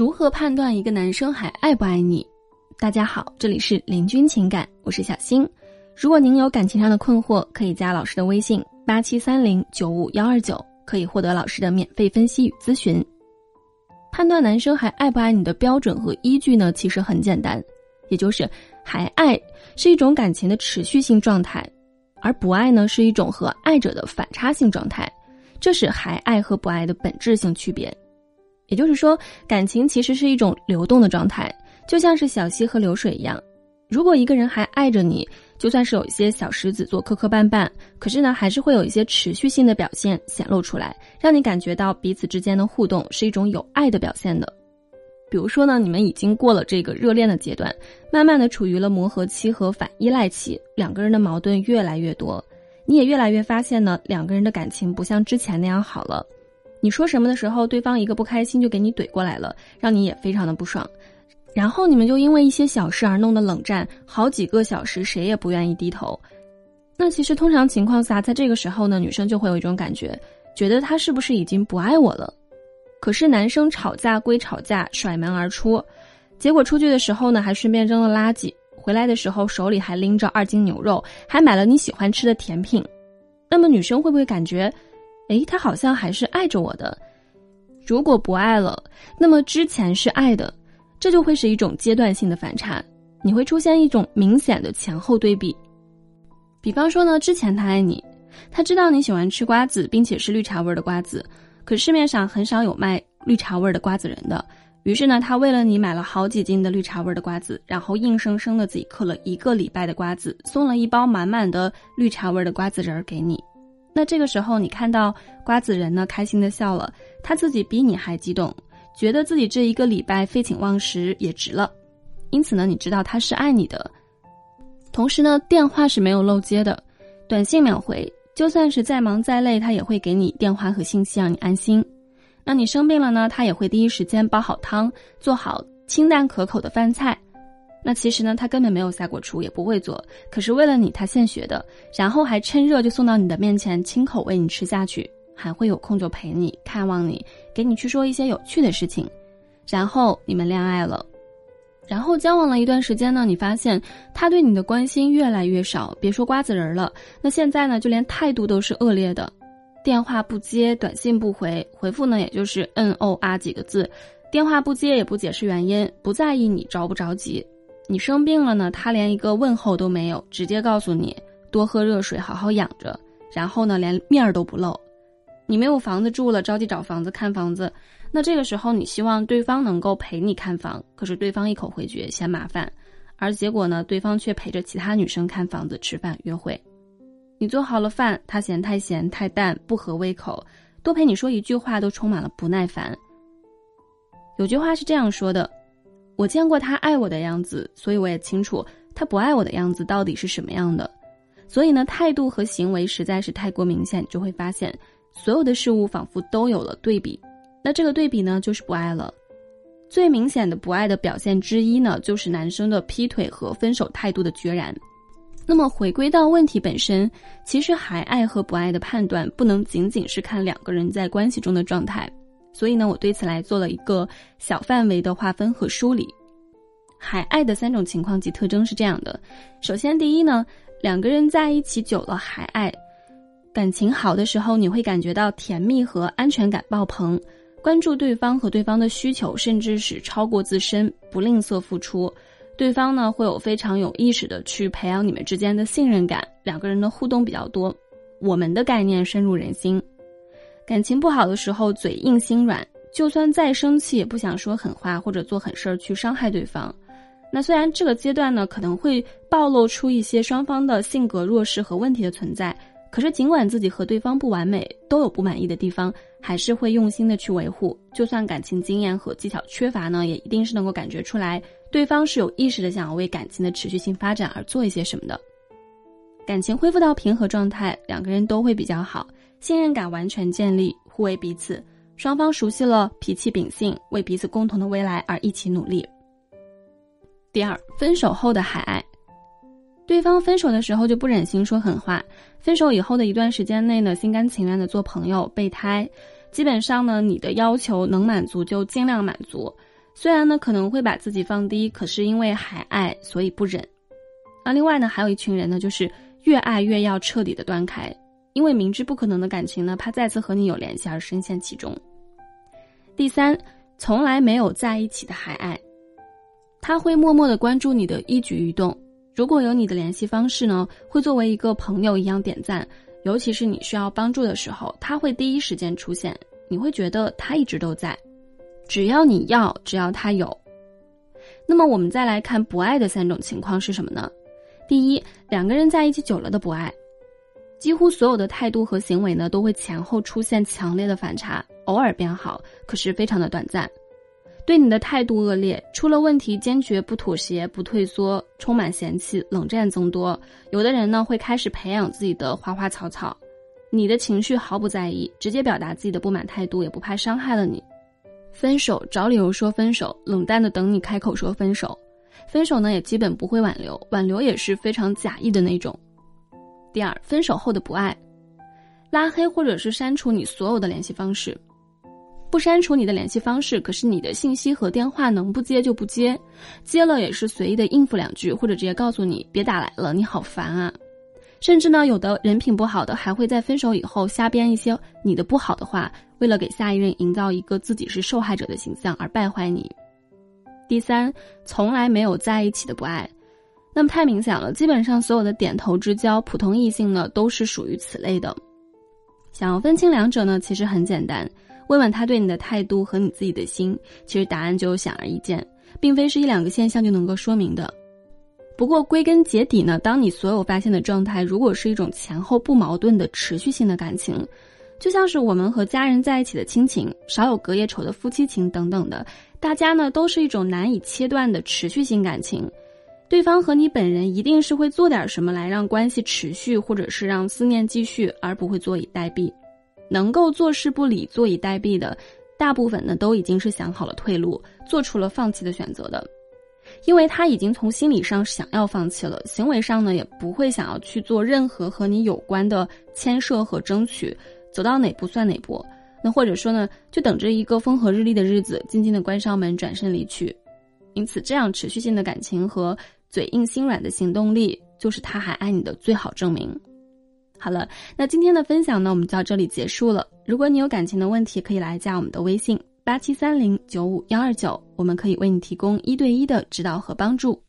如何判断一个男生还爱不爱你？大家好，这里是林君情感，我是小新。如果您有感情上的困惑，可以加老师的微信八七三零九五幺二九，可以获得老师的免费分析与咨询。判断男生还爱不爱你的标准和依据呢，其实很简单，也就是还爱是一种感情的持续性状态，而不爱呢是一种和爱者的反差性状态，这是还爱和不爱的本质性区别。也就是说，感情其实是一种流动的状态，就像是小溪和流水一样。如果一个人还爱着你，就算是有一些小石子做磕磕绊绊，可是呢，还是会有一些持续性的表现显露出来，让你感觉到彼此之间的互动是一种有爱的表现的。比如说呢，你们已经过了这个热恋的阶段，慢慢的处于了磨合期和反依赖期，两个人的矛盾越来越多，你也越来越发现呢，两个人的感情不像之前那样好了。你说什么的时候，对方一个不开心就给你怼过来了，让你也非常的不爽，然后你们就因为一些小事而弄得冷战，好几个小时谁也不愿意低头。那其实通常情况下，在这个时候呢，女生就会有一种感觉，觉得他是不是已经不爱我了？可是男生吵架归吵架，甩门而出，结果出去的时候呢，还顺便扔了垃圾，回来的时候手里还拎着二斤牛肉，还买了你喜欢吃的甜品。那么女生会不会感觉？诶，他好像还是爱着我的。如果不爱了，那么之前是爱的，这就会是一种阶段性的反差，你会出现一种明显的前后对比。比方说呢，之前他爱你，他知道你喜欢吃瓜子，并且是绿茶味的瓜子，可市面上很少有卖绿茶味的瓜子仁的。于是呢，他为了你买了好几斤的绿茶味的瓜子，然后硬生生的自己嗑了一个礼拜的瓜子，送了一包满满的绿茶味的瓜子仁儿给你。那这个时候，你看到瓜子仁呢，开心的笑了，他自己比你还激动，觉得自己这一个礼拜废寝忘食也值了，因此呢，你知道他是爱你的。同时呢，电话是没有漏接的，短信秒回，就算是再忙再累，他也会给你电话和信息，让你安心。那你生病了呢，他也会第一时间煲好汤，做好清淡可口的饭菜。那其实呢，他根本没有下过厨，也不会做。可是为了你，他现学的，然后还趁热就送到你的面前，亲口喂你吃下去，还会有空就陪你看望你，给你去说一些有趣的事情。然后你们恋爱了，然后交往了一段时间呢，你发现他对你的关心越来越少，别说瓜子仁了，那现在呢，就连态度都是恶劣的，电话不接，短信不回，回复呢也就是嗯哦啊几个字，电话不接也不解释原因，不在意你着不着急。你生病了呢，他连一个问候都没有，直接告诉你多喝热水，好好养着。然后呢，连面儿都不露。你没有房子住了，着急找房子看房子。那这个时候，你希望对方能够陪你看房，可是对方一口回绝，嫌麻烦。而结果呢，对方却陪着其他女生看房子、吃饭、约会。你做好了饭，他嫌太咸太淡，不合胃口，多陪你说一句话都充满了不耐烦。有句话是这样说的。我见过他爱我的样子，所以我也清楚他不爱我的样子到底是什么样的。所以呢，态度和行为实在是太过明显，就会发现所有的事物仿佛都有了对比。那这个对比呢，就是不爱了。最明显的不爱的表现之一呢，就是男生的劈腿和分手态度的决然。那么回归到问题本身，其实还爱和不爱的判断，不能仅仅是看两个人在关系中的状态。所以呢，我对此来做了一个小范围的划分和梳理。海爱的三种情况及特征是这样的：首先，第一呢，两个人在一起久了，海爱，感情好的时候，你会感觉到甜蜜和安全感爆棚，关注对方和对方的需求，甚至是超过自身，不吝啬付出。对方呢，会有非常有意识的去培养你们之间的信任感，两个人的互动比较多，我们的概念深入人心。感情不好的时候，嘴硬心软，就算再生气也不想说狠话或者做狠事儿去伤害对方。那虽然这个阶段呢，可能会暴露出一些双方的性格弱势和问题的存在，可是尽管自己和对方不完美，都有不满意的地方，还是会用心的去维护。就算感情经验和技巧缺乏呢，也一定是能够感觉出来，对方是有意识的想要为感情的持续性发展而做一些什么的。感情恢复到平和状态，两个人都会比较好。信任感完全建立，互为彼此，双方熟悉了脾气秉性，为彼此共同的未来而一起努力。第二，分手后的海爱，对方分手的时候就不忍心说狠话，分手以后的一段时间内呢，心甘情愿的做朋友、备胎，基本上呢，你的要求能满足就尽量满足。虽然呢可能会把自己放低，可是因为还爱，所以不忍。那另外呢，还有一群人呢，就是越爱越要彻底的断开，因为明知不可能的感情呢，怕再次和你有联系而深陷其中。第三，从来没有在一起的还爱，他会默默的关注你的一举一动，如果有你的联系方式呢，会作为一个朋友一样点赞，尤其是你需要帮助的时候，他会第一时间出现，你会觉得他一直都在，只要你要，只要他有。那么我们再来看不爱的三种情况是什么呢？第一，两个人在一起久了的不爱，几乎所有的态度和行为呢，都会前后出现强烈的反差，偶尔变好，可是非常的短暂。对你的态度恶劣，出了问题坚决不妥协、不退缩，充满嫌弃，冷战增多。有的人呢，会开始培养自己的花花草草，你的情绪毫不在意，直接表达自己的不满态度，也不怕伤害了你。分手找理由说分手，冷淡的等你开口说分手。分手呢，也基本不会挽留，挽留也是非常假意的那种。第二，分手后的不爱，拉黑或者是删除你所有的联系方式，不删除你的联系方式，可是你的信息和电话能不接就不接，接了也是随意的应付两句，或者直接告诉你别打来了，你好烦啊。甚至呢，有的人品不好的，还会在分手以后瞎编一些你的不好的话，为了给下一任营造一个自己是受害者的形象而败坏你。第三，从来没有在一起的不爱，那么太明显了。基本上所有的点头之交，普通异性呢，都是属于此类的。想要分清两者呢，其实很简单，问问他对你的态度和你自己的心，其实答案就显而易见，并非是一两个现象就能够说明的。不过归根结底呢，当你所有发现的状态，如果是一种前后不矛盾的持续性的感情。就像是我们和家人在一起的亲情，少有隔夜仇的夫妻情等等的，大家呢都是一种难以切断的持续性感情。对方和你本人一定是会做点什么来让关系持续，或者是让思念继续，而不会坐以待毙。能够坐视不理、坐以待毙的，大部分呢都已经是想好了退路，做出了放弃的选择的，因为他已经从心理上想要放弃了，行为上呢也不会想要去做任何和你有关的牵涉和争取。走到哪步算哪步，那或者说呢，就等着一个风和日丽的日子，静静的关上门，转身离去。因此，这样持续性的感情和嘴硬心软的行动力，就是他还爱你的最好证明。好了，那今天的分享呢，我们就到这里结束了。如果你有感情的问题，可以来加我们的微信八七三零九五幺二九，我们可以为你提供一对一的指导和帮助。